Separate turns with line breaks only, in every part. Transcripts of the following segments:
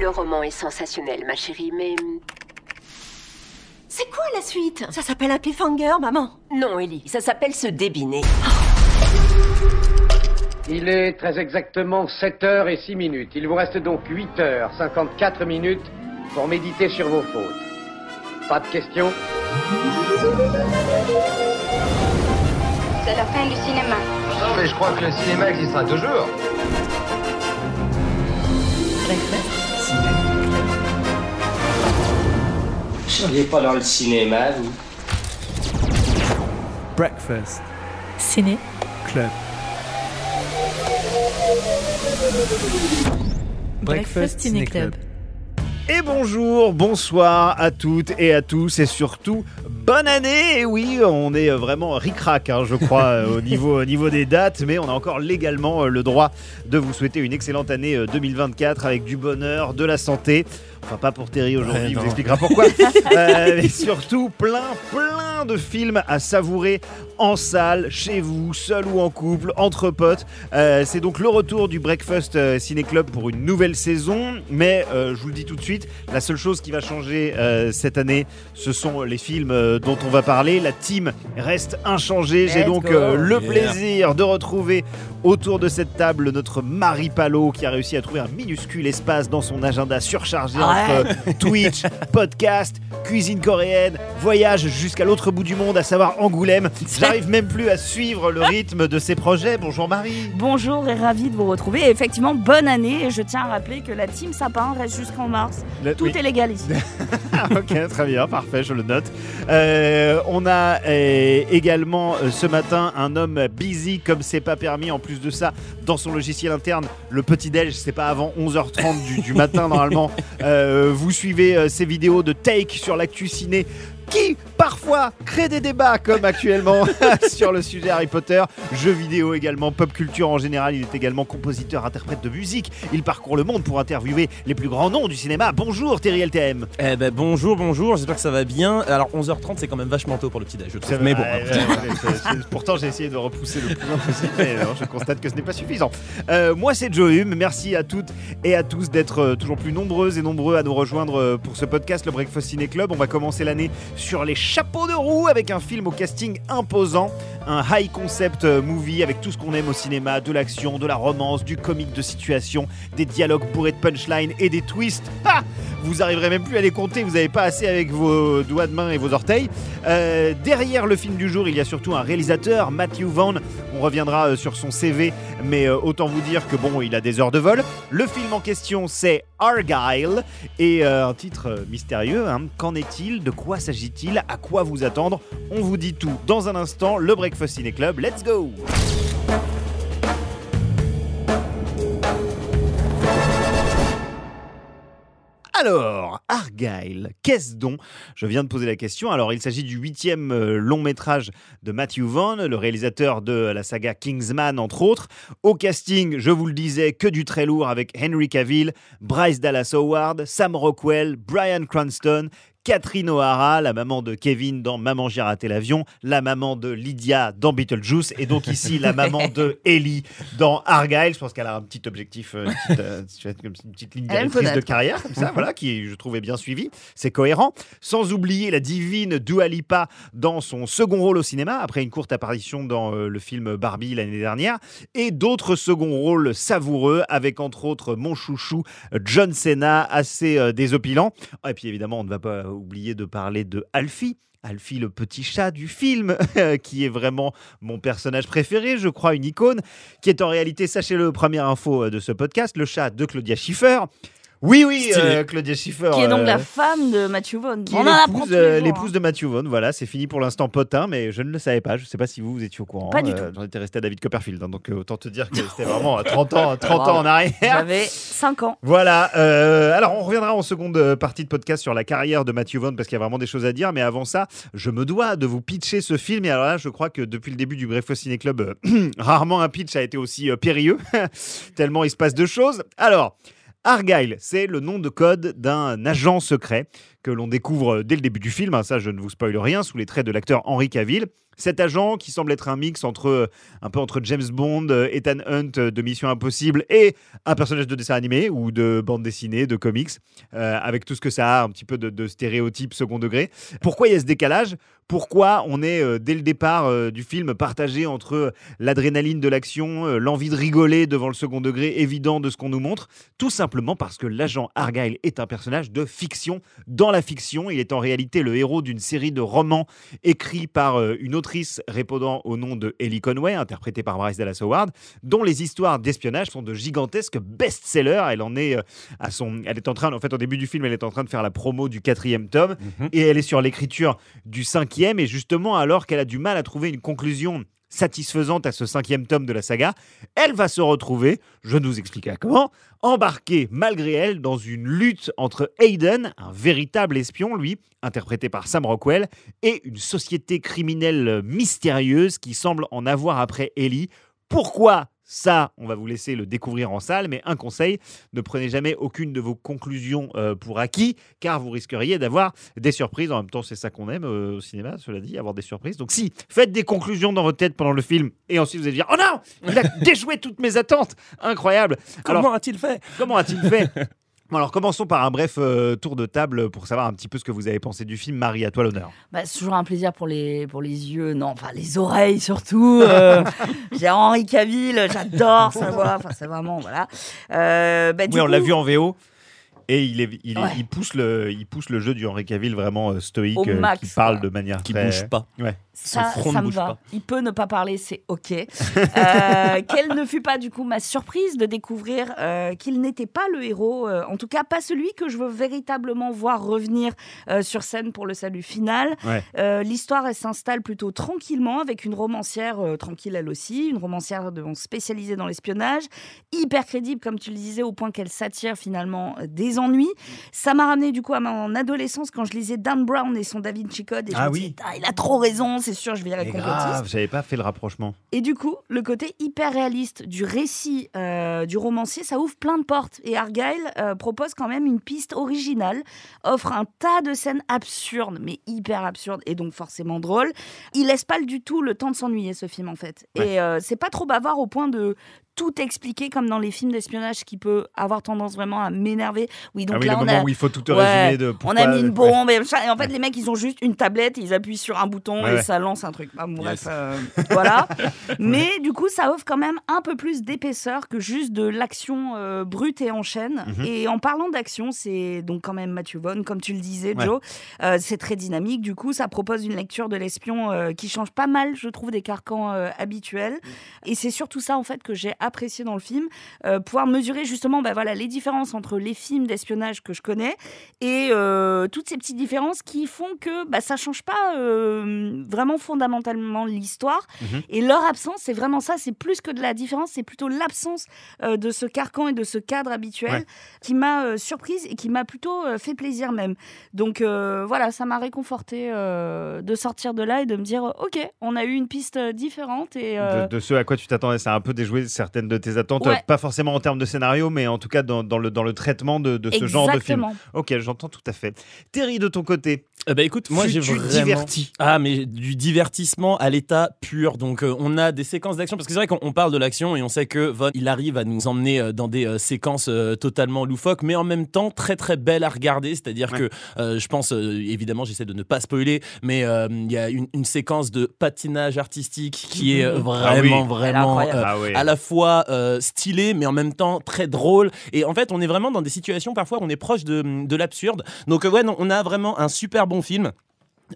Le roman est sensationnel, ma chérie, mais...
C'est quoi la suite?
Ça s'appelle un cliffhanger, maman.
Non, Ellie, ça s'appelle se débiner.
Il est très exactement 7 heures et 6 minutes. Il vous reste donc 8 heures 54 minutes pour méditer sur vos fautes. Pas de questions?
C'est la fin du cinéma.
Non, mais je crois que le cinéma existera toujours.
Seriez pas dans le cinéma, vous?
Breakfast
Ciné.
Club.
Breakfast Ciné Club.
Et bonjour, bonsoir à toutes et à tous et surtout bonne année. Et oui, on est vraiment ric-rac, hein, je crois, euh, au, niveau, au niveau des dates, mais on a encore légalement euh, le droit de vous souhaiter une excellente année euh, 2024 avec du bonheur, de la santé. Enfin, pas pour Terry aujourd'hui,
Ouais,
il vous expliquera pourquoi. Euh, mais surtout, plein, plein de films à savourer en salle, chez vous, seul ou en couple, entre potes. Euh, c'est donc le retour du Breakfast euh, Ciné Club pour une nouvelle saison. Mais euh, je vous le dis tout de suite, la seule chose qui va changer euh, cette année, ce sont les films dont on va parler. La team reste inchangée. J'ai donc euh, le plaisir de retrouver autour de cette table notre Marie Palot qui a réussi à trouver un minuscule espace dans son agenda surchargé entre Twitch, podcast, cuisine coréenne, voyage jusqu'à l'autre bout du monde, à savoir Angoulême. J'arrive même plus à suivre le rythme de ses projets. Bonjour Marie.
Bonjour et ravi de vous retrouver. Et effectivement, bonne année. Et je tiens à rappeler que la team Sapin reste jusqu'en mars.
Le-
Tout
oui.
est légal ici.
Ah, ok, très bien, parfait, je le note. Euh, on a euh, également euh, ce matin un homme busy comme c'est pas permis. En plus de ça, dans son logiciel interne, le petit déj, c'est pas avant 11h30 du, du matin normalement. Euh, vous suivez euh, ces vidéos de take sur l'actu ciné qui parfois crée des débats comme actuellement sur le sujet Harry Potter, jeux vidéo également, pop culture en général. Il est également compositeur, interprète de musique. Il parcourt le monde pour interviewer les plus grands noms du cinéma. Bonjour Thierry LTM.
Eh ben bonjour, bonjour, j'espère que ça va bien. Alors 11h30 c'est quand même vachement tôt pour le petit déj, je trouve. Mais bon,
pourtant, j'ai essayé de repousser le plus loin possible, mais non, je constate que ce n'est pas suffisant. Euh, moi, c'est Joe Hume. Merci à toutes et à tous d'être euh, toujours plus nombreuses et nombreux à nous rejoindre euh, pour ce podcast, le Breakfast Ciné Club. On va commencer l'année sur les chapeaux de roue avec un film au casting imposant, un high concept euh, movie avec tout ce qu'on aime au cinéma, de l'action, de la romance, du comique de situation, des dialogues bourrés de punchline et des twists. Vous arriverez même plus à les compter, vous n'avez pas assez avec vos doigts de main et vos orteils. Euh, derrière le film du jour, il y a surtout un réalisateur, Matthew Vaughn. On reviendra euh, sur son CV, mais autant vous dire que bon, il a des heures de vol. Le film en question, c'est Argyle, et un titre mystérieux. hein. Qu'en est-il? De quoi s'agit-il? Quoi vous attendre On vous dit tout dans un instant. Le Breakfast Ciné Club, let's go Alors, Argyle, qu'est-ce donc? Je viens de poser la question. Alors, il s'agit du huitième euh, long métrage de Matthew Vaughn, le réalisateur de la saga Kingsman, entre autres. Au casting, je vous le disais, que du très lourd avec Henry Cavill, Bryce Dallas Howard, Sam Rockwell, Brian Cranston, Catherine O'Hara, la maman de Kevin dans Maman j'ai raté l'avion, la maman de Lydia dans Beetlejuice, et donc ici la maman de Ellie dans Argyle. Je pense qu'elle a un petit objectif, euh, une petite, euh, une petite ligne directrice de carrière, comme ça, voilà, qui je trouvais bien suivie. C'est cohérent. Sans oublier la divine Dua Lipa dans son second rôle au cinéma, après une courte apparition dans euh, le film Barbie l'année dernière, et d'autres seconds rôles savoureux, avec entre autres mon chouchou John Cena, assez euh, désopilant. Ah, Et puis évidemment, on ne va pas oublier de parler de Alfie. Alfie, le petit chat du film, qui est vraiment mon personnage préféré, je crois, une icône, qui est en réalité, sachez-le, première info euh, de ce podcast, le chat de Claudia Schiffer. Oui, oui, euh, Claudia Schiffer.
Qui est donc
euh,
la femme de Matthew Vaughn.
qui
On
est
en apprend
l'épouse, euh,
jours,
l'épouse
hein.
de Matthew Vaughn. Voilà, c'est fini pour l'instant potin, mais je ne le savais pas. Je ne sais pas si vous, vous étiez au courant.
Pas du
Euh, J'en étais resté à David Copperfield, hein, donc euh, autant te dire que c'était vraiment à 30 ans, 30 ans en arrière.
J'avais 5 ans.
Voilà. euh, alors, on reviendra en seconde partie de podcast sur la carrière de Matthew Vaughn parce qu'il y a vraiment des choses à dire. Mais avant ça, je me dois de vous pitcher ce film. Et alors là, je crois que depuis le début du Breakfast Ciné Club, euh, rarement un pitch a été aussi euh, périlleux, tellement il se passe de choses. Alors. Argyle, c'est le nom de code d'un agent secret que l'on découvre dès le début du film, hein, ça je ne vous spoil rien, sous les traits de l'acteur Henry Cavill. Cet agent qui semble être un mix entre euh, un peu entre James Bond, euh, Ethan Hunt euh, de Mission Impossible et un personnage de dessin animé ou de bande dessinée, de comics, avec tout ce que ça a, un petit peu de, de stéréotypes second degré. Pourquoi il y a ce décalage? Pourquoi on est dès le départ du film partagé entre l'adrénaline de l'action, l'envie de rigoler devant le second degré évident de ce qu'on nous montre? Tout simplement parce que l'agent Argyle est un personnage de fiction. Dans la fiction, il est en réalité le héros d'une série de romans écrits par euh, une autrice répondant au nom de Ellie Conway, interprétée par Bryce Dallas Howard, dont les histoires d'espionnage sont de gigantesques best-sellers. Elle en est euh, à son, elle est en train, en fait, au début du film, elle est en train de faire la promo du quatrième tome et elle est sur l'écriture du cinquième. Et justement, alors qu'elle a du mal à trouver une conclusion satisfaisante à ce cinquième tome de la saga, elle va se retrouver, je ne vous expliquerai comment, embarquée malgré elle dans une lutte entre Hayden, un véritable espion, lui, interprété par Sam Rockwell, et une société criminelle mystérieuse qui semble en avoir après Ellie. Pourquoi ça, on va vous laisser le découvrir en salle, mais un conseil, ne prenez jamais aucune de vos conclusions euh, pour acquis, car vous risqueriez d'avoir des surprises. En même temps, c'est ça qu'on aime euh, au cinéma, cela dit, avoir des surprises. Donc si, faites des conclusions dans votre tête pendant le film, et ensuite vous allez dire, oh non, il a déjoué toutes mes attentes, incroyable.
Comment a-t-il fait?
Comment a-t-il fait? Bon, alors commençons par un bref euh, tour de table pour savoir un petit peu ce que vous avez pensé du film. Marie, à toi l'honneur.
Bah, c'est toujours un plaisir pour les, pour les yeux, non, enfin les oreilles surtout. euh, J'ai Henri Cavill, j'adore sa voix, enfin c'est vraiment, voilà. Euh, bah, du
Oui, on l'a vu en VO. Et il, est, il, est-
Ouais.
il pousse le, il pousse le jeu du Henry Cavill vraiment stoïque, qui parle de manière
Qui
très...
bouge pas.
Ouais.
Ça, ça me va.
pas.
Il peut ne pas parler, c'est ok. Euh, quelle ne fut pas du coup ma surprise de découvrir euh, qu'il n'était pas le héros, euh, en tout cas pas celui que je veux véritablement voir revenir sur scène pour le salut final.
Ouais.
L'histoire elle s'installe plutôt tranquillement avec une romancière tranquille elle aussi, une romancière de- spécialisée dans l'espionnage, hyper crédible comme tu le disais au point qu'elle s'attire finalement des ennuis. Ça m'a ramené du coup à mon adolescence quand je lisais Dan Brown et son Da Vinci Code et je
Ah
me
oui.
disais, Ah, il a trop raison, c'est sûr, je vais y aller complotiste.
j'avais pas fait le rapprochement.
Et du coup, le côté hyper réaliste du récit euh, du romancier, ça ouvre plein de portes. Et Argyle euh, propose quand même une piste originale, offre un tas de scènes absurdes, mais hyper absurdes, et donc forcément drôles. Il laisse pas du tout le temps de s'ennuyer, ce film, en fait.
Ouais.
Et euh, c'est pas trop bavard au point de tout expliquer comme dans les films d'espionnage qui peut avoir tendance vraiment à m'énerver. Oui, donc
ah oui,
là
le
on
moment
a
où il faut tout te
Ouais,
résumer de
on a mis une bombe et, en fait les mecs ils ont juste une tablette et ils appuient sur un bouton
Ouais,
et ça lance un truc. Ah, bon, bref,
Yes.
euh, voilà. Mais du coup ça offre quand même un peu plus d'épaisseur que juste de l'action euh, brute et en chaîne.
Mhm.
Et en parlant d'action, c'est donc quand même Matthew Vaughn, comme tu le disais. Joe. Euh, c'est très dynamique. Du coup ça propose une lecture de l'espion qui change pas mal, je trouve, des carcans habituels. Et c'est surtout ça en fait que j'ai apprécié dans le film, euh, pouvoir mesurer justement bah, voilà, les différences entre les films d'espionnage que je connais et euh, toutes ces petites différences qui font que bah, ça change pas euh, vraiment fondamentalement l'histoire.
Mhm.
Et leur absence, c'est vraiment ça, c'est plus que de la différence, c'est plutôt l'absence de ce carcan et de ce cadre habituel
Ouais.
qui m'a surprise et qui m'a plutôt fait plaisir même. Donc voilà, ça m'a réconforté de sortir de là et de me dire, ok, on a eu une piste différente et...
De, de ce à quoi tu t'attendais, ça a un peu déjoué certaines de tes attentes,
Ouais.
pas forcément en termes de scénario, mais en tout cas dans, dans le, dans le traitement de, de ce genre de film. Ok, j'entends tout à fait. Terry, de ton côté,
Eh ben écoute, moi j'ai vraiment
diverti
Ah mais du divertissement à l'état pur. Donc euh, on a des séquences d'action parce que c'est vrai qu'on on parle de l'action et on sait que Von il arrive à nous emmener euh, dans des euh, séquences euh, totalement loufoques mais en même temps très très belles à regarder, c'est-à-dire
Ouais.
que euh, je pense euh, évidemment j'essaie de ne pas spoiler mais euh, il y a une, une séquence de patinage artistique qui est euh,
Ah oui.
vraiment vraiment euh,
ah
à la fois euh, stylé mais en même temps très drôle et en fait on est vraiment dans des situations parfois où on est proche de, de l'absurde donc euh, ouais non, on a vraiment un super bon film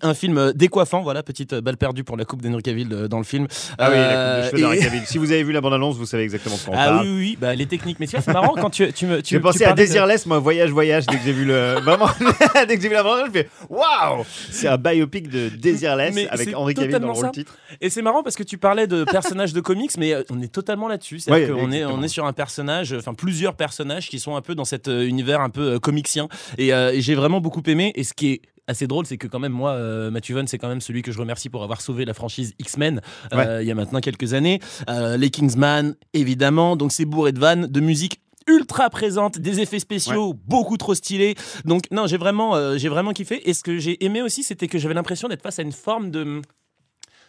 un film euh, décoiffant, voilà, petite euh, balle perdue pour la coupe d'Henry Cavill euh, dans le film.
Ah oui, la coupe de cheveux
et-
Cavill. Si vous avez vu la bande-annonce, vous savez exactement de quoi on
Ah
parle.
oui, oui, oui, bah, les techniques. Mais tu vois, c'est marrant quand tu, tu me. Tu,
J'ai pensé à
de-
Desireless, moi, voyage, voyage, dès que j'ai vu le. Vraiment, dès que j'ai vu la bande-annonce, je fais Waouh C'est un biopic de Desireless
Mais
avec
c'est
Henry Cavill dans le rôle titre.
Et c'est marrant parce que tu parlais de personnages de comics, mais on est totalement là-dessus. C'est-à-dire
Ouais,
qu'on est, on est sur un personnage, enfin plusieurs personnages qui sont un peu dans cet univers un peu euh, comicsien. Et, euh, et j'ai vraiment beaucoup aimé. Et ce qui est assez drôle, c'est que quand même moi, euh, Matthew Vaughn, c'est quand même celui que je remercie pour avoir sauvé la franchise X-Men euh, il y a maintenant quelques années. Euh, les Kingsman, évidemment. Donc c'est bourré de vannes, de musique ultra présente, des effets spéciaux beaucoup trop stylés. Donc non, j'ai vraiment, euh, j'ai vraiment kiffé. Et ce que j'ai aimé aussi, c'était que j'avais l'impression d'être face à une forme de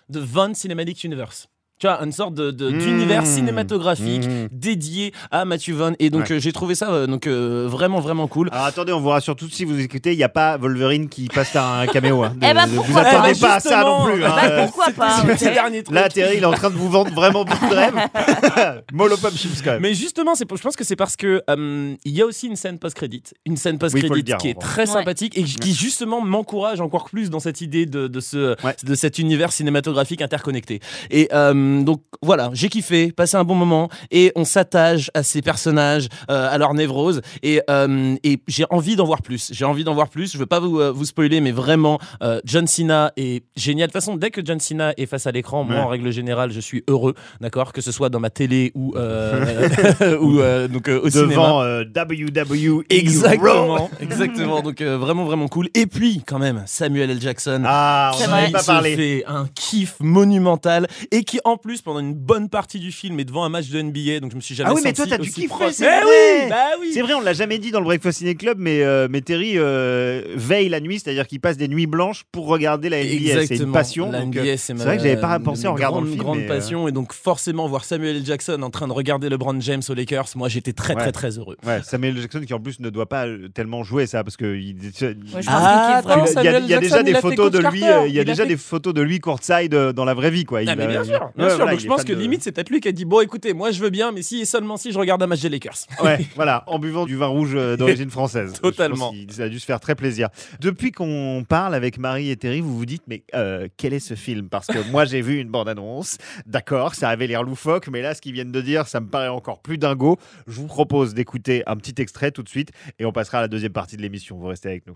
de Von Cinematic Universe. Tu vois, une sorte de- de-
Mmh.
d'univers cinématographique
Mmh.
dédié à Matthew Vaughn. Et donc,
Ouais.
euh, j'ai trouvé ça euh, donc, euh, vraiment, vraiment cool.
Alors attendez, on vous rassure tout de suite, si vous écoutez, il n'y a pas Wolverine qui passe à un caméo. hein. De-
Eh ben,
de- vous attendez
pas?
pas à ça non plus. hein.
Bah,
Euh,
pourquoi pas?
Ces derniers trucs.
Là, Terry, il est en train de vous vendre vraiment beaucoup de rêves. Mollo Pop Chips quand même.
Mais justement, c'est je pense que c'est parce que euh, il y a aussi une scène post-crédit, une scène
Oui,
post-crédit
dire,
qui est très
Ouais.
sympathique et qui justement m'encourage encore plus dans cette idée de, de ce
Ouais.
de cet univers cinématographique interconnecté. Et euh, donc voilà, j'ai kiffé, passé un bon moment et on s'attache à ces personnages, euh, à leur névrose et, euh, et j'ai envie d'en voir plus. J'ai envie d'en voir plus. Je veux pas vous, euh, vous spoiler, mais vraiment, euh, John Cena est génial. De toute façon, dès que John Cena est face à l'écran, moi en règle générale, je suis heureux, d'accord, que ce soit dans ma télé ou euh, ou euh, donc euh, au cinéma.
Devant euh, WWE.
Exactement, exactement. Donc euh, vraiment, vraiment cool. Et puis quand même, Samuel L. Jackson.
Ah, on
qui
pas
se fait un kiff monumental et qui en plus pendant une bonne partie du film est devant un match de NBA donc je me suis jamais
Ah oui, mais toi, t'as dû kiffer, c'est
Mais
vrai.
oui, bah oui.
C'est vrai, on l'a jamais dit dans le Breakfast Ciné Club, mais, euh, mais Terry euh, veille la nuit, c'est-à-dire qu'il passe des nuits blanches pour regarder la NBA. C'est une passion.
La
donc,
NBA,
euh,
c'est
vrai que j'avais pas pensé en regardant
grande,
le film,
grande
mais, euh,
passion et donc forcément voir Samuel L. Jackson en train de regarder LeBron James aux Lakers, moi j'étais très
Ouais.
très très heureux.
Ouais, Samuel Jackson qui en plus ne doit pas tellement jouer ça parce que il,
Ouais, je pense
Ah,
il y a, il y a
Samuel
déjà des photos de lui, il y a déjà des photos de lui courtside dans la vraie vie quoi.
Bien sûr, bien
Ouais,
sûr.
voilà,
donc
il
je pense que
de-
limite c'est peut-être lui qui a dit bon écoutez moi je veux bien mais si et seulement si je regarde un match des Lakers.
Ouais, voilà, en buvant du vin rouge euh, d'origine française.
Totalement.
Je pense qu'il- Ça a dû se faire très plaisir. Depuis qu'on parle avec Marie et Terry, vous vous dites, mais euh, quel est ce film? Parce que moi, j'ai vu une bande-annonce. D'accord, ça avait l'air loufoque, mais là, ce qu'ils viennent de dire, ça me paraît encore plus dingo. Je vous propose d'écouter un petit extrait tout de suite et on passera à la deuxième partie de l'émission. Vous restez avec nous.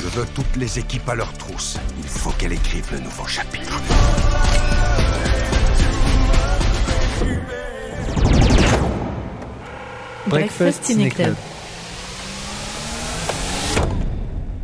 Je veux toutes les équipes à leur trousse. Il faut qu'elle écrive le nouveau chapitre.
Breakfast Ciné Club.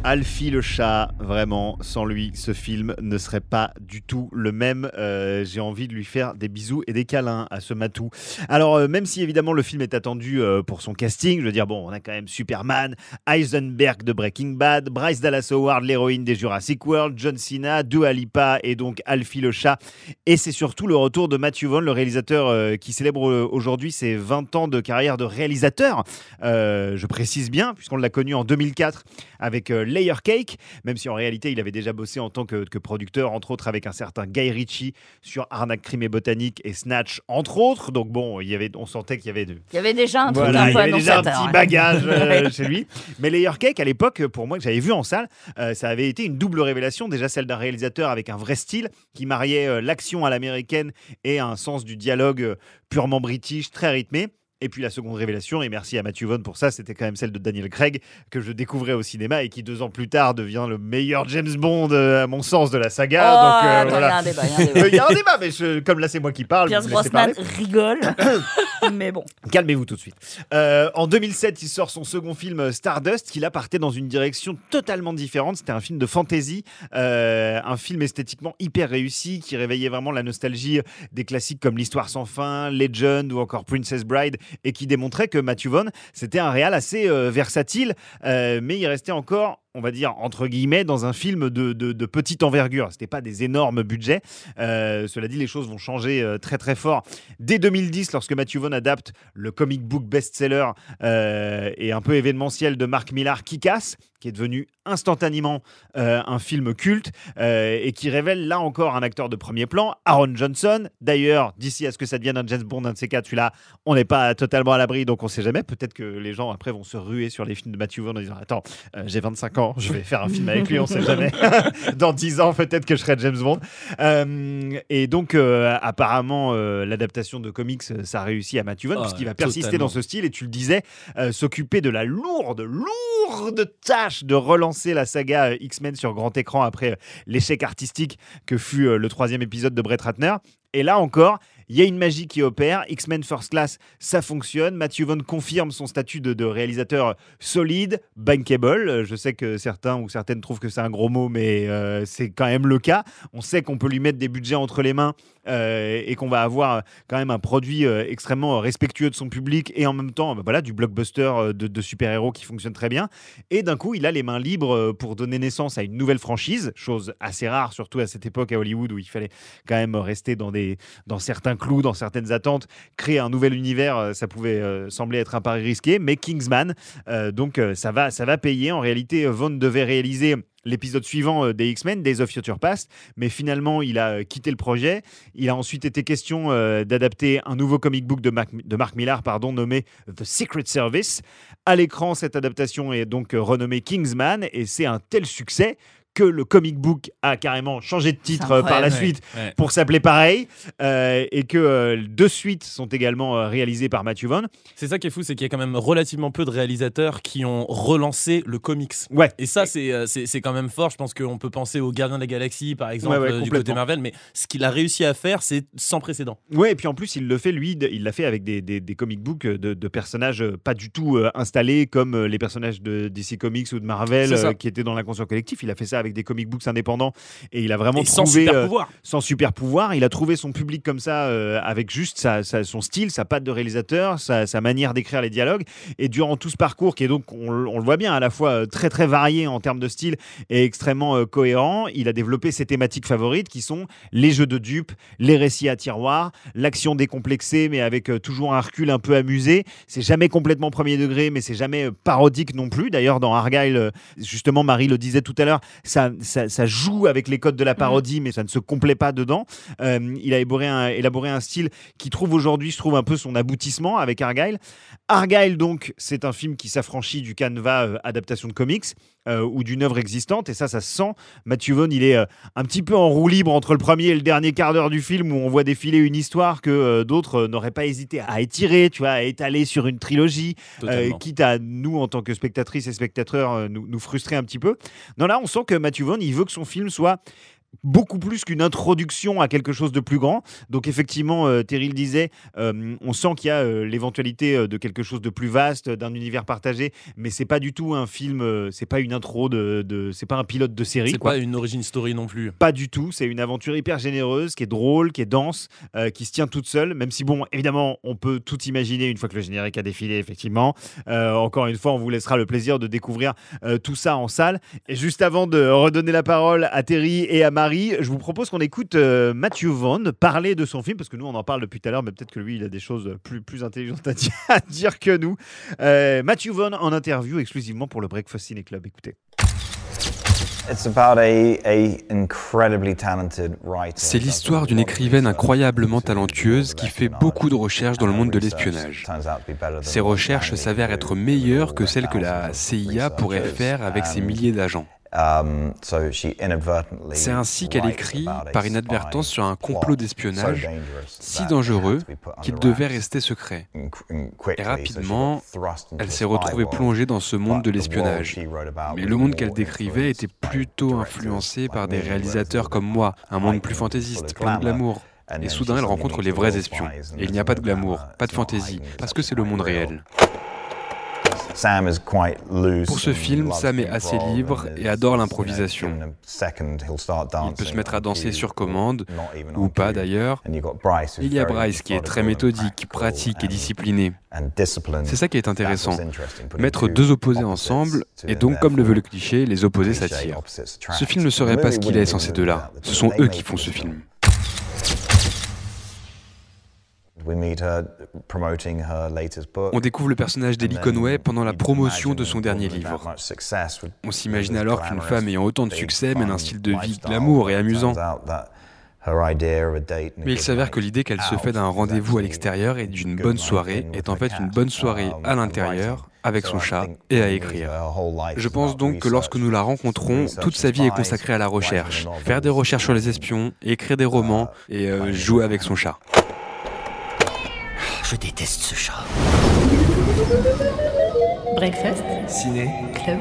Alfie le chat, vraiment, sans lui, ce film ne serait pas du tout le même. Euh, J'ai envie de lui faire des bisous et des câlins à ce matou. Alors, euh, même si évidemment le film est attendu euh, pour son casting, je veux dire, bon, on a quand même Superman, Heisenberg de Breaking Bad, Bryce Dallas Howard, l'héroïne des Jurassic World, John Cena, Dua Lipa et donc Alfie le chat. Et c'est surtout le retour de Matthew Vaughn, le réalisateur qui célèbre aujourd'hui ses 20 ans de carrière de réalisateur. Je précise bien, puisqu'on l'a connu en 2004 avec euh, Layer Cake, même si en réalité il avait déjà bossé en tant que, que producteur, entre autres avec un certain Guy Ritchie sur Arnaque, Crime et Botanique et Snatch, entre autres. Donc bon, il y avait, on sentait qu'il y avait de,
Il y avait déjà un truc
voilà,
un
il y
peu
avait déjà un
annonciateur,
petit bagage euh, chez lui. Mais Layer Cake, à l'époque, pour moi, que j'avais vu en salle, euh, ça avait été une double révélation. Déjà celle d'un réalisateur avec un vrai style qui mariait euh, l'action à l'américaine et un sens du dialogue purement british, très rythmé. Et puis la seconde révélation, et merci à Matthew Vaughn pour ça, c'était quand même celle de Daniel Craig, que je découvrais au cinéma et qui deux ans plus tard devient le meilleur James Bond, euh, à mon sens, de la saga.
Oh,
Donc, euh,
attends,
voilà.
il y a un débat, il y a un
mais je- comme là c'est moi qui parle,
Pierce Brosnan
parler.
rigole.
Calmez-vous tout de suite. Euh, en 2007, il sort son second film euh, Stardust, qui là partait dans une direction totalement différente. C'était un film de fantasy, euh, un film esthétiquement hyper réussi, qui réveillait vraiment la nostalgie des classiques comme L'Histoire sans fin, Legend ou encore Princess Bride, et qui démontrait que Matthew Vaughn, c'était un réal assez versatile, mais il restait encore on va dire entre guillemets dans un film de, petite envergure. C'était pas des énormes budgets. Euh, cela dit, les choses vont changer euh, très très fort dès 2010 lorsque Matthew Vaughn adapte le comic book best-seller euh, et un peu événementiel de Mark Millar, Kick-Ass, qui est devenu instantanément euh, un film culte euh, et qui révèle là encore un acteur de premier plan, Aaron Johnson. D'ailleurs, d'ici à ce que ça devienne un James Bond, un de ces quatre, celui-là, on n'est pas totalement à l'abri, donc on sait jamais. Peut-être que les gens après vont se ruer sur les films de Matthew Vaughn en disant Attends, euh, j'ai 25 ans, je vais faire un film avec lui, on sait jamais. Dans 10 ans, peut-être que je serai James Bond. Et donc, apparemment, l'adaptation de comics, ça a réussi à Matthew Vaughn,
Ah,
puisqu'il va persister
totalement.
dans ce style, et tu le disais, s'occuper de la lourde, lourde tâche de relancer la saga euh, X-Men sur grand écran après euh, l'échec artistique que fut euh, le troisième épisode de Brett Ratner. Et là encore, il y a une magie qui opère. X-Men First Class, ça fonctionne. Matthew Vaughn confirme son statut de, réalisateur solide, bankable. Je sais que certains ou certaines trouvent que c'est un gros mot, mais c'est quand même le cas. On sait qu'on peut lui mettre des budgets entre les mains euh, et qu'on va avoir quand même un produit euh, extrêmement respectueux de son public et en même temps bah, voilà, du blockbuster euh, de, super-héros qui fonctionne très bien. Et d'un coup, il a les mains libres euh, pour donner naissance à une nouvelle franchise, chose assez rare, surtout à cette époque à Hollywood où il fallait quand même rester dans, certains clous, dans certaines attentes. Créer un nouvel univers, euh, ça pouvait euh, sembler être un pari risqué, mais Kingsman, euh, donc euh, ça, va, ça va payer. En réalité, euh, Vaughn devait réaliser l'épisode suivant euh, des X-Men, Days of Future Past, mais finalement il a euh, quitté le projet. Il a ensuite été question euh, d'adapter un nouveau comic book de Mark, Millar, pardon, nommé The Secret Service. À l'écran, cette adaptation est donc renommée Kingsman et c'est un tel succès que le comic book a carrément changé de titre euh, par la suite
ouais.
pour s'appeler pareil euh, et que euh, deux suites sont également euh, réalisées par Matthew Vaughn.
C'est ça qui est fou, c'est qu'il y a quand même relativement peu de réalisateurs qui ont relancé le comics.
Ouais.
Et ça, c'est euh, c'est c'est quand même fort. Je pense qu'on peut penser aux Gardiens de la Galaxie, par exemple,
Ouais, ouais,
euh, du côté Marvel, mais ce qu'il a réussi à faire, c'est sans précédent.
Ouais, et puis en plus, il le fait, lui, il l'a fait avec des, des, des comic books de, de personnages pas du tout installés comme les personnages de DC Comics ou de Marvel euh, qui étaient dans l'inconscient collectif. Il a fait ça avec des comic books indépendants et il a vraiment
Et sans
trouvé.
super
euh,
pouvoir.
sans super pouvoir. Il a trouvé son public comme ça, euh, avec juste sa- sa- son style, sa patte de réalisateur, sa, sa manière d'écrire les dialogues. Et durant tout ce parcours, qui est donc, on, le- on le voit bien, à la fois euh, très très varié en termes de style et extrêmement euh, cohérent, il a développé ses thématiques favorites qui sont les jeux de dupes, les récits à tiroir, l'action décomplexée mais avec toujours un recul un peu amusé. C'est jamais complètement premier degré, mais c'est jamais parodique non plus. D'ailleurs, dans Argyle, justement, Marie le disait tout à l'heure, ça, ça, ça joue avec les codes de la parodie, mais ça ne se complaît pas dedans. Euh, il a élaboré un, élaboré un style qui trouve aujourd'hui, je trouve, un peu son aboutissement avec Argyle. Argyle, donc, c'est un film qui s'affranchit du canevas euh, adaptation de comics euh, ou d'une œuvre existante, et ça, ça se sent. Matthew Vaughn, il est euh, un petit peu en roue libre entre le premier et le dernier quart d'heure du film où on voit défiler une histoire que euh, d'autres euh, n'auraient pas hésité à étirer, tu vois, à étaler sur une trilogie, quitte à nous, en tant que spectatrices et spectateurs, nous, nous frustrer un petit peu. Non, là, on sent que Matthew Vaughn, il veut que son film soit beaucoup plus qu'une introduction à quelque chose de plus grand. Donc effectivement, euh, Terry le disait, euh, on sent qu'il y a euh, l'éventualité euh, de quelque chose de plus vaste, d'un univers partagé, mais c'est pas du tout un film, c'est pas une intro de, de- c'est pas un pilote de série.
C'est pas une origin story non plus.
Pas du tout, c'est une aventure hyper généreuse, qui est drôle, qui est dense, qui se tient toute seule, même si bon, évidemment, on peut tout imaginer une fois que le générique a défilé, effectivement. Encore une fois, on vous laissera le plaisir de découvrir tout ça en salle. Et juste avant de redonner la parole à Terry et à Marie, je vous propose qu'on écoute euh, Matthew Vaughn parler de son film, parce que nous, on en parle depuis tout à l'heure, mais peut-être que lui, il a des choses plus, plus intelligentes à dire, à dire que nous. Euh, Matthew Vaughn en interview exclusivement pour le Breakfast Ciné Club. Écoutez.
C'est l'histoire d'une écrivaine incroyablement talentueuse qui fait beaucoup de recherches dans le monde de l'espionnage. Ces recherches s'avèrent être meilleures que celles que la CIA pourrait faire avec ses milliers d'agents. C'est ainsi qu'elle écrit par inadvertance sur un complot d'espionnage si dangereux qu'il devait rester secret. Et rapidement, elle s'est retrouvée plongée dans ce monde de l'espionnage. Mais le monde qu'elle décrivait était plutôt influencé par des réalisateurs comme moi, un monde plus fantaisiste, plein de glamour. Et soudain, elle rencontre les vrais espions. Et il n'y a pas de glamour, pas de fantaisie, parce que c'est le monde réel. Pour ce film, Sam est assez libre et adore l'improvisation. Il peut se mettre à danser sur commande, ou pas d'ailleurs. Il y a Bryce qui est très méthodique, pratique et discipliné. C'est ça qui est intéressant. Mettre deux opposés ensemble, et donc comme le veut le cliché, les opposés s'attirent. Ce film ne serait pas ce qu'il est sans ces deux-là. Ce sont eux qui font ce film. On découvre le personnage d'Ellie Conway pendant la promotion de son dernier livre. On s'imagine alors qu'une femme ayant autant de succès mène un style de vie glamour et amusant. Mais il s'avère que l'idée qu'elle se fait d'un rendez-vous à l'extérieur et d'une bonne soirée est en fait une bonne soirée à l'intérieur avec son chat et à écrire. Je pense donc que lorsque nous la rencontrons, toute sa vie est consacrée à la recherche. Faire des recherches sur les espions, écrire des romans et euh, jouer avec son chat.
Je déteste ce chat.
Breakfast
Ciné.
Club.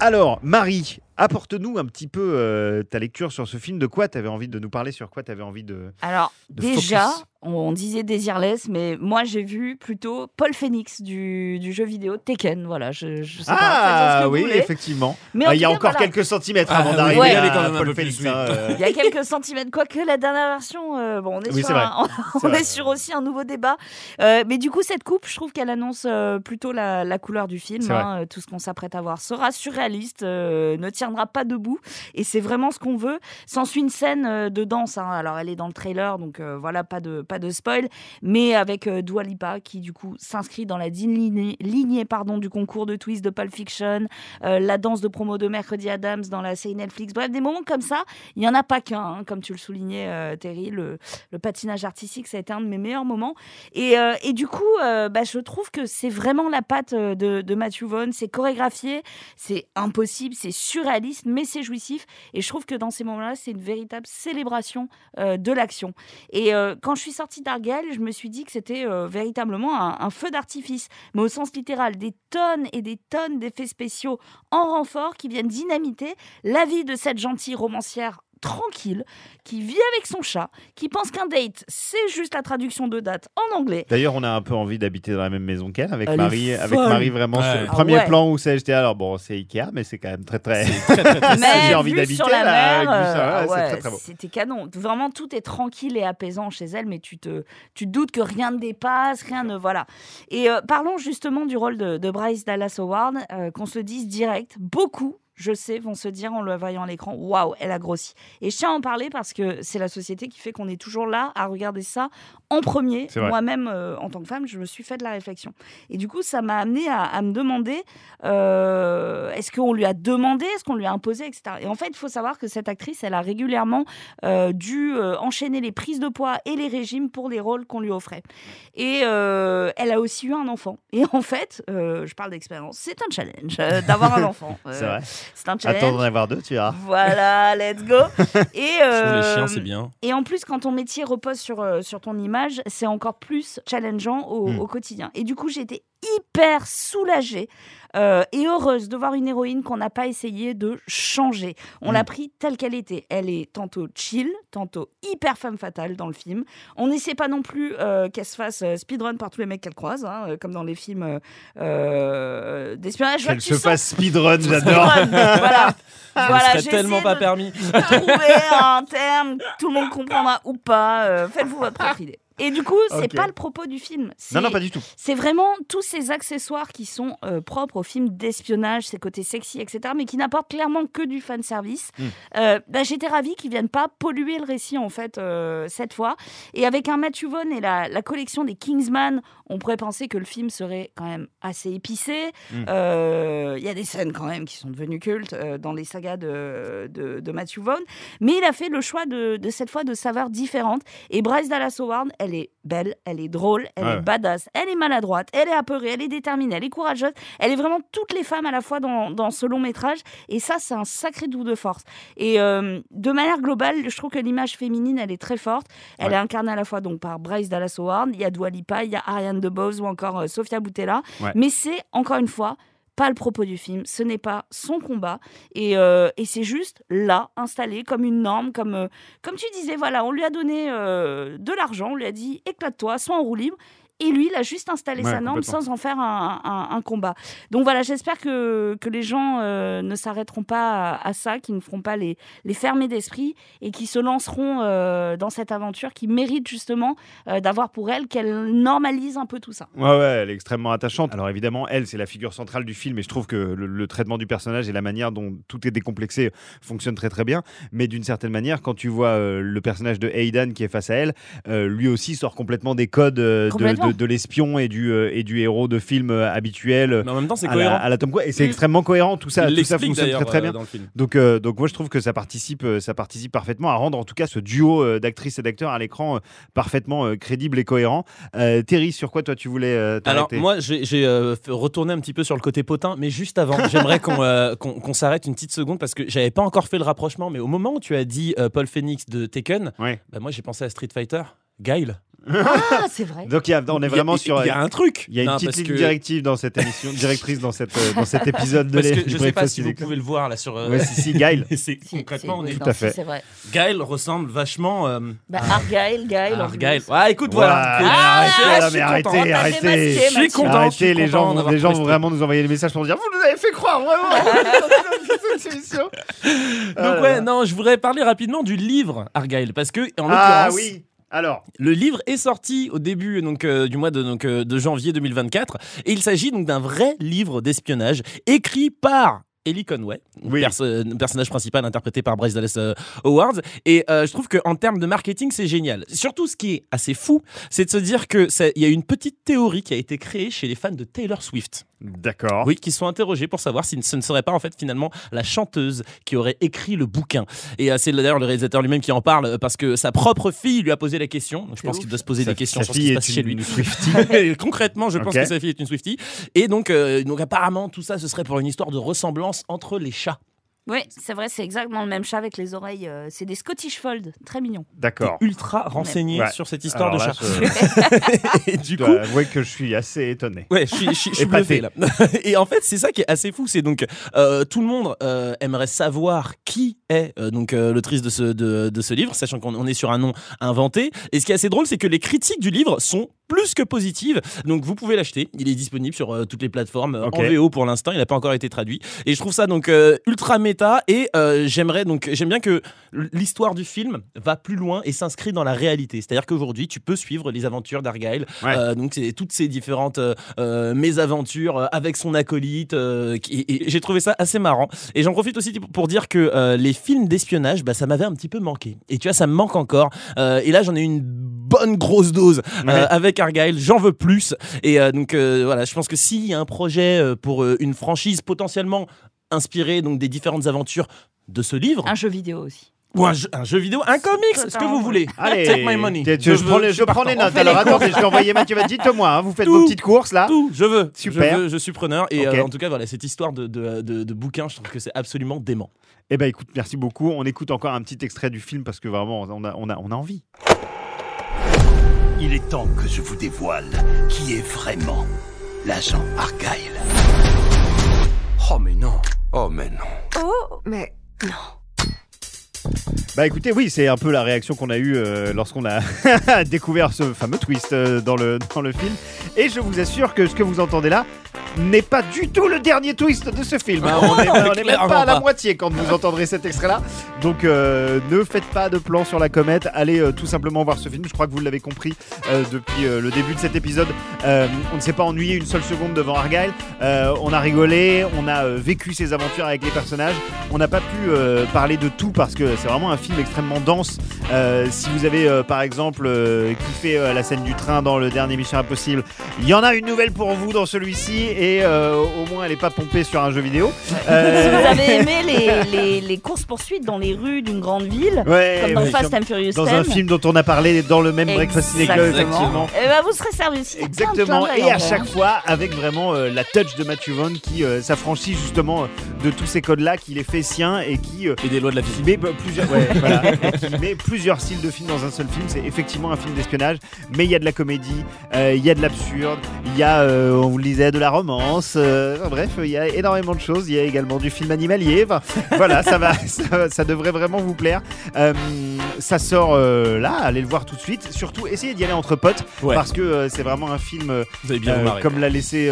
Alors, Marie, apporte-nous un petit peu euh, ta lecture sur ce film. De quoi tu avais envie de nous parler Sur quoi tu avais envie de.
Alors,
de
déjà,
focus?
On disait Désirless, mais moi j'ai vu plutôt Paul Phoenix du, du jeu vidéo Tekken. Voilà, je, je sais pas.
Ah oui, effectivement.
Mais
Ah,
en
Il y a
cas,
encore
voilà.
quelques centimètres
Ah,
avant
oui,
d'arriver
ouais,
à
même un
Paul
plus, oui.
hein, euh.
Il y a quelques centimètres, quoique la dernière version, euh, bon, on est,
Oui,
sur, un- on est sur aussi un nouveau débat. Euh, mais du coup, cette coupe, je trouve qu'elle annonce euh, plutôt la, la couleur du film. Hein. Tout ce qu'on s'apprête à voir sera surréaliste, euh, ne tiendra pas debout. Et c'est vraiment ce qu'on veut. S'ensuit une scène euh, de danse. hein. Alors, elle est dans le trailer, donc euh, voilà, pas de, pas de spoil. Mais avec euh, Dua Lipa, qui du coup s'inscrit dans la lignée, lignée, pardon, du concours de twist de Pulp Fiction, euh, la danse de promo de Mercredi Adams dans la série Netflix. Bref, des moments comme ça, il n'y en a pas qu'un, hein, comme tu le soulignais, euh, Terry. Le, patinage artistique, ça a été un de mes meilleurs moments. Et, et du coup, bah, je trouve que c'est vraiment la patte de, Matthew Vaughn. C'est chorégraphié, c'est impossible, c'est surréaliste, mais c'est jouissif. Et je trouve que dans ces moments-là, c'est une véritable célébration de l'action. Et quand je suis sortie d'Argel, je me suis dit que c'était euh, véritablement un feu d'artifice, mais au sens littéral, des tonnes et des tonnes d'effets spéciaux en renfort qui viennent dynamiter la vie de cette gentille romancière tranquille, qui vit avec son chat, qui pense qu'un date, c'est juste la traduction de date en anglais.
D'ailleurs, on a un peu envie d'habiter dans la même maison qu'elle, avec
Elle
Marie, avec. Marie vraiment
Ouais.
sur le
Ah
premier
ouais.
plan où c'est j'étais alors bon, c'est Ikea, mais c'est quand même très très. J'ai envie d'habiter
sur la
là,
euh,
c'est
ouais,
très, très beau.
C'était canon. Vraiment, tout est tranquille et apaisant chez elle, mais tu te, tu te doutes que rien ne dépasse, rien ne voilà. Et euh, parlons justement du rôle de, de Bryce Dallas Howard, euh, qu'on se le dise direct. Beaucoup. Je sais, vont se dire en le voyant à l'écran, waouh, elle a grossi. Et je tiens à en parler parce que c'est la société qui fait qu'on est toujours là à regarder ça en premier. Moi-même, euh, en tant que femme, je me suis fait de la réflexion. Et du coup, ça m'a amené à, à me demander euh, est-ce qu'on lui a demandé, est-ce qu'on lui a imposé, etc. Et en fait, il faut savoir que cette actrice, elle a régulièrement euh, dû enchaîner les prises de poids et les régimes pour les rôles qu'on lui offrait. Et elle a aussi eu un enfant. Et en fait, je parle d'expérience, c'est un challenge d'avoir un enfant.
C'est vrai.
C'est un challenge.
Attends d'en avoir deux, tu verras.
Voilà, let's go. Et,
Sur les
euh,
chiens, c'est bien.
et en plus, quand ton métier repose sur, euh, sur ton image, c'est encore plus challengeant au,
Mm.
au quotidien. Et du coup, j'ai été hyper soulagée euh, et heureuse de voir une héroïne qu'on n'a pas essayé de changer. On
Mm.
l'a pris telle qu'elle était. Elle est tantôt chill, tantôt hyper femme fatale dans le film. On n'essaie pas non plus euh, qu'elle se fasse euh, speedrun par tous les mecs qu'elle croise, hein, comme dans les films euh, euh, d'espionnage.
Qu'elle se
sens-
fasse speedrun, j'adore.
Voilà.
Ça
voilà,
serait
j'ai
tellement pas
de-
permis.
trouver un terme, tout le monde comprendra ou pas. euh, Faites-vous votre propre idée. Et du coup, c'est
Ok.
pas le propos du film.
Non, non, pas du tout.
C'est vraiment tous ces accessoires qui sont euh, propres au film d'espionnage, ses côtés sexy, etc., mais qui n'apportent clairement que du fan service.
Mm.
Euh, bah, J'étais ravie qu'ils viennent pas polluer le récit en fait euh, cette fois. Et avec un Matthew Vaughn et la, la collection des Kingsman, on pourrait penser que le film serait quand même assez épicé.
Mm.
Euh, Il y a des scènes quand même qui sont devenues cultes dans les sagas de, de, de Matthew Vaughn, mais il a fait le choix de, de cette fois de saveurs différentes. Et Bryce Dallas Howard, elle est belle, elle est drôle, elle
Ouais.
est badass, elle est maladroite, elle est apeurée, elle est déterminée, elle est courageuse. Elle est vraiment toutes les femmes à la fois dans, dans ce long métrage. Et ça, c'est un sacré doux de force. Et euh, de manière globale, je trouve que l'image féminine, elle est très forte. Elle
Ouais.
est incarnée à la fois donc par Bryce Dallas Howard, il y a Dua Lipa, il y a Ariane DeBose ou encore euh, Sofia Boutella.
Ouais.
Mais c'est, encore une fois, pas le propos du film, ce n'est pas son combat, et, euh, et c'est juste là, installé comme une norme, comme, euh, comme tu disais, voilà, on lui a donné euh, de l'argent, on lui a dit éclate-toi, sois en roue libre, et lui, il a juste installé
Ouais,
sa norme sans en faire un, un- un combat. Donc voilà, j'espère que, que les gens euh, ne s'arrêteront pas à, à ça, qui ne feront pas les, les fermés d'esprit et qui se lanceront euh, dans cette aventure qui mérite justement euh, d'avoir pour elle qu'elle normalise un peu tout ça.
Ouais, ouais, elle est extrêmement attachante. Alors évidemment, elle, c'est la figure centrale du film et je trouve que le, le traitement du personnage et la manière dont tout est décomplexé fonctionne très très bien. Mais d'une certaine manière, quand tu vois le personnage de Aidan qui est face à elle, lui aussi sort complètement des codes de. De- de l'espion et du, euh, et du héros de film euh, habituel.
Mais en même temps, c'est cohérent.
la, à la Tom Cruise. Et c'est
Mm.
extrêmement cohérent, tout ça,
Il
tout ça fonctionne très très
euh,
bien.
dans le film.
Donc, euh, donc moi je trouve que ça participe, ça participe parfaitement à rendre en tout cas ce duo euh, d'actrices et d'acteurs à l'écran euh, parfaitement euh, crédible et cohérent. Euh, Terry, sur quoi toi tu voulais euh,
Alors moi j'ai euh, retourné un petit peu sur le côté potin, mais juste avant, j'aimerais qu'on euh, s'arrête une petite seconde parce que j'avais pas encore fait le rapprochement, mais au moment où tu as dit euh, Paul Phoenix de Taken,
Ouais.
bah, moi j'ai pensé à Street Fighter, Guile.
Ah, c'est vrai.
Donc il y a- on est vraiment
Il y a-
sur.
Il y a un truc.
Il y a une
Non,
petite ligne
que-
directive dans cette émission, directrice dans, cette, euh, dans cet épisode de
Parce que je sais pas si vous pouvez le voir là sur. euh,
Ouais, si, si, Gaël.
c'est concrètement, on est.
oui,
Tout à fait.
si, C'est vrai.
Gaël ressemble vachement. euh,
Bah,
à-
Argyle, Gaël.
Ouais, écoute, voilà.
Ah,
arrêtez,
je
là,
suis
mais
content.
arrêtez,
Je suis content.
Arrêtez,
suis
les gens, les gens vont vraiment nous envoyer des messages pour dire Vous nous avez fait croire vraiment. Ah
Donc
là
ouais, non, je voudrais parler rapidement du livre Argyle parce que en
Ah
l'occurrence,
oui Alors,
le livre est sorti au début donc euh, du mois de donc euh, de janvier 2024 et il s'agit donc d'un vrai livre d'espionnage écrit par Ellie Conway,
Oui.
perso- euh, personnage principal interprété par Bryce Dallas Howard. Et euh, je trouve qu'en termes de marketing, c'est génial. Surtout, ce qui est assez fou, c'est de se dire que ça- il y a une petite théorie qui a été créée chez les fans de Taylor Swift.
D'accord.
Oui, qui sont interrogés pour savoir si ce ne serait pas en fait finalement la chanteuse qui aurait écrit le bouquin. Et euh, c'est d'ailleurs le réalisateur lui-même qui en parle euh, parce que sa propre fille lui a posé la question. Donc je pense qu'il doit se poser
Sa-
des questions
sa
sur ce qui
fille
se
est
passe chez lui.
une Swiftie.
Concrètement, je pense que sa fille est une Swiftie. Et donc, euh, donc apparemment, tout ça, ce serait pour une histoire de ressemblance entre les chats.
Oui, c'est vrai, c'est exactement le même chat avec les oreilles. euh, c'est des Scottish Fold, très mignons.
D'accord.
Ultra renseigné
Ouais.
sur cette histoire
Alors
de
là,
chat.
je-
Et du coup,
dois avouer que je suis assez étonné.
Ouais, je suis, je suis- je suis
Épaté.
bluffé là. Et en fait, c'est ça qui est assez fou, c'est donc euh, tout le monde euh, aimerait savoir qui est euh, donc euh, l'autrice de ce de, de ce livre, sachant qu'on on est sur un nom inventé. Et ce qui est assez drôle, c'est que les critiques du livre sont plus que positives. Donc vous pouvez l'acheter. Il est disponible sur euh, toutes les plateformes euh, en VO pour l'instant. Il n'a pas encore été traduit. Et je trouve ça donc euh, ultra méta. Et j'aimerais donc j'aime bien que l'histoire du film va plus loin et s'inscrit dans la réalité. C'est-à-dire qu'aujourd'hui, tu peux suivre les aventures d'Argyle.
Ouais.
Donc c'est toutes ces différentes mésaventures avec son acolyte. et j'ai trouvé ça assez marrant. Et j'en profite aussi pour dire que les films d'espionnage, bah, ça m'avait un petit peu manqué. Et tu vois, ça me manque encore. Et là, j'en ai une bonne grosse dose euh, avec Argyle. J'en veux plus. Et euh, donc euh, voilà, je pense que s'il y a un projet pour euh, une franchise potentiellement inspirée donc des différentes aventures de ce livre,
Un jeu vidéo aussi.
ou un jeu, un jeu vidéo, un comics, ce que vous voulez.
Allez,
Take my money.
je, je
veux-
prends les,
je
prends les notes. Alors attendez, je vais envoyer Mathieu. va- Dites-moi, hein, vous faites
Tout.
vos petites courses là.
Tout, je veux.
Super.
Je, veux, je suis preneur. Et euh, en tout cas, voilà, cette histoire de, de, de, de bouquin, je trouve que c'est absolument dément.
Eh ben écoute, merci beaucoup. On écoute encore un petit extrait du film parce que vraiment, on a, on a, on a envie.
Il est temps que je vous dévoile qui est vraiment l'agent Argyle.
Oh mais non.
Oh mais non.
Oh, mais non.
Bah écoutez, oui, c'est un peu la réaction qu'on a eue euh, lorsqu'on a découvert ce fameux twist euh, dans, le, dans le film. Et je vous assure que ce que vous entendez là n'est pas du tout le dernier twist de ce film. hein. On n'est même pas à la
pas.
moitié quand vous entendrez cet extrait-là. Donc euh, ne faites pas de plan sur la comète. Allez euh, tout simplement voir ce film. Je crois que vous l'avez compris euh, depuis le début de cet épisode. On ne s'est pas ennuyé une seule seconde devant Argyle. On a rigolé, on a vécu ses aventures avec les personnages. On n'a pas pu parler de tout parce que c'est vraiment un film extrêmement dense. Si vous avez par exemple kiffé la scène du train dans le dernier Mission Impossible, il y en a une nouvelle pour vous dans celui-ci et euh, au moins elle n'est pas pompée sur un jeu vidéo.
Si
Euh,
vous avez aimé les, les, les courses-poursuites dans les rues d'une grande ville,
ouais,
comme dans Fast and Furious
dans
10,
un film dont on a parlé dans le même Breakfast Ciné Club, effectivement.
eh ben, vous serez servi aussi. Plein
Exactement, et à chaque fois avec vraiment euh, la touch de Matthew Vaughn qui euh, s'affranchit justement euh, de tous ces codes-là, qui les fait siens et qui, euh,
Et des lois de la physique.
met bah, plusieurs, ouais, voilà, et qui met plusieurs styles de film dans un seul film. C'est effectivement un film d'espionnage, mais il y a de la comédie, euh, il y a de l'absurde, il y a, euh, on vous le disait, de la romance. euh, bref, il y a énormément de choses. Il y a également du film animalier. Enfin, voilà, ça va, ça, ça devrait vraiment vous plaire. Euh, ça sort euh, là, allez le voir tout de suite. Surtout, essayez d'y aller entre potes
Ouais.
parce que c'est vraiment un film.
bien
comme l'a laissé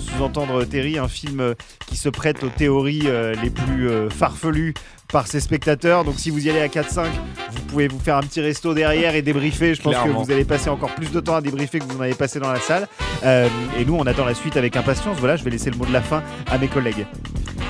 sous-entendre Terry, un film qui se prête aux théories les plus farfelues par ses spectateurs. Donc si vous y allez à 4-5, vous pouvez vous faire un petit resto derrière et débriefer. Je pense
Clairement.
que vous allez passer encore plus de temps à débriefer que vous en avez passé dans la salle. Euh, et nous, on attend la suite avec impatience. Voilà, je vais laisser le mot de la fin à mes collègues.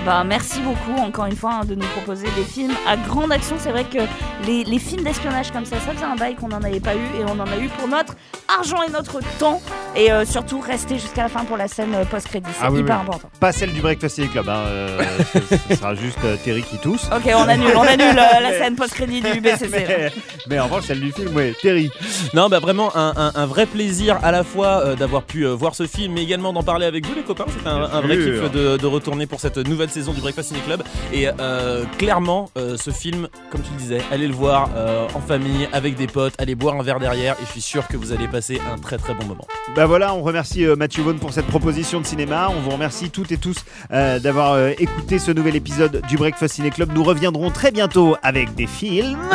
Bah, merci beaucoup encore une fois hein, de nous proposer des films à grande action. C'est vrai que les, les films d'espionnage comme ça, ça faisait un bail qu'on n'en avait pas eu et on en a eu pour notre argent et notre temps. Et euh, surtout, restez jusqu'à la fin pour la scène euh, post-crédit. C'est
Ah oui,
hyper
oui.
important.
Pas celle du Breakfast Ciné Club. Hein, euh, ce, ce sera juste euh, Terry qui tousse.
Ok, on annule, on annule euh, la scène post-crédit du BCC.
Mais, mais en revanche, celle du film, ouais, Terry.
Non, bah vraiment un, un- un vrai plaisir à la fois euh, d'avoir pu euh, voir ce film, mais également d'en parler avec vous les copains. C'est un,
Bien
un vrai
sûr.
kiff de, de retourner pour cette nouvelle saison du Breakfast Ciné Club. Et euh, clairement, euh, ce film, comme tu le disais, allez le voir euh, en famille, avec des potes, allez boire un verre derrière, et je suis sûr que vous allez passer un très très bon moment.
Bah voilà, on remercie euh, Mathieu Vaughan pour cette proposition de cinéma. On vous remercie toutes et tous euh, d'avoir euh, écouté ce nouvel épisode du Breakfast Ciné Club. Nous reviendrons très bientôt avec des films.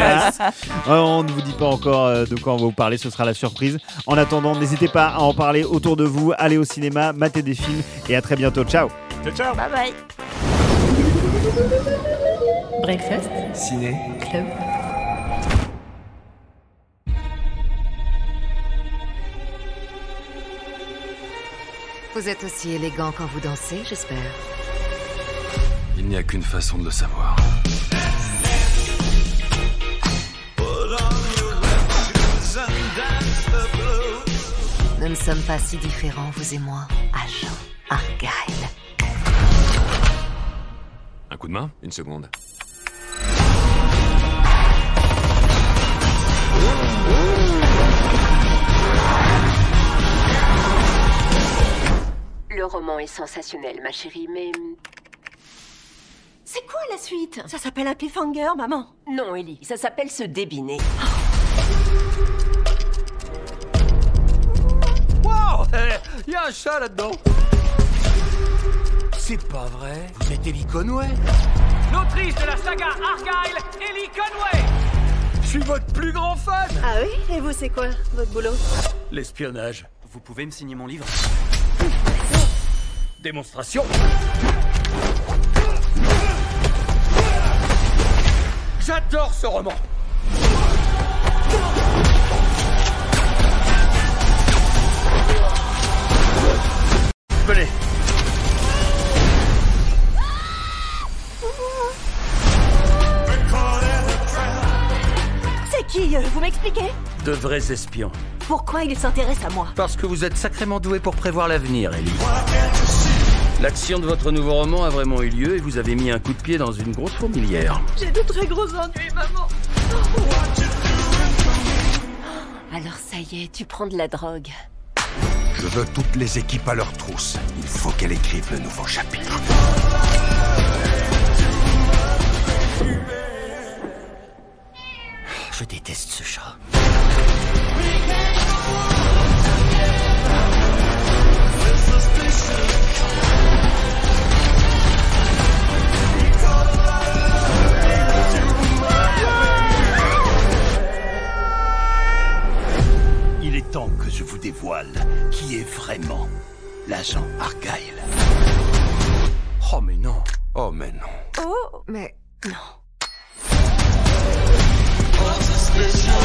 Yes.
On ne vous dit pas encore de quoi on va vous parler, ce sera la surprise. En attendant, n'hésitez pas à en parler autour de vous, allez au cinéma, matez des films et à très bientôt. Ciao
Ciao, ciao.
Bye bye.
Breakfast
Ciné.
Club.
Vous êtes aussi élégant quand vous dansez, j'espère.
Il n'y a qu'une façon de le savoir.
Nous ne sommes pas si différents, vous et moi, agent Argyle.
Un coup de main Une seconde.
Le roman est sensationnel, ma chérie, mais...
C'est quoi la suite? Ça s'appelle un cliffhanger, maman.
Non, Ellie, ça s'appelle se débiner.
Wow Il y a un chat là-dedans C'est pas vrai. Vous êtes Ellie Conway.
L'autrice de la saga Argyle, Ellie Conway.
Je suis votre plus grand fan.
Ah oui? Et vous, c'est quoi votre boulot?
L'espionnage.
Vous pouvez me signer mon livre.
Démonstration. J'adore ce roman. Venez
Vous m'expliquez
De vrais espions.
Pourquoi il s'intéresse à moi
Parce que vous êtes sacrément doué pour prévoir l'avenir, Ellie. L'action de votre nouveau roman a vraiment eu lieu et vous avez mis un coup de pied dans une grosse fourmilière.
J'ai de très gros ennuis, maman.
Alors ça y est, tu prends de la drogue.
Je veux toutes les équipes à leur trousse. Il faut qu'elle écrive le nouveau chapitre. Je déteste ce chat. Il est temps que je vous dévoile qui est vraiment l'agent Argyle.
Oh mais non. Oh mais non.
Oh, mais non. Baby.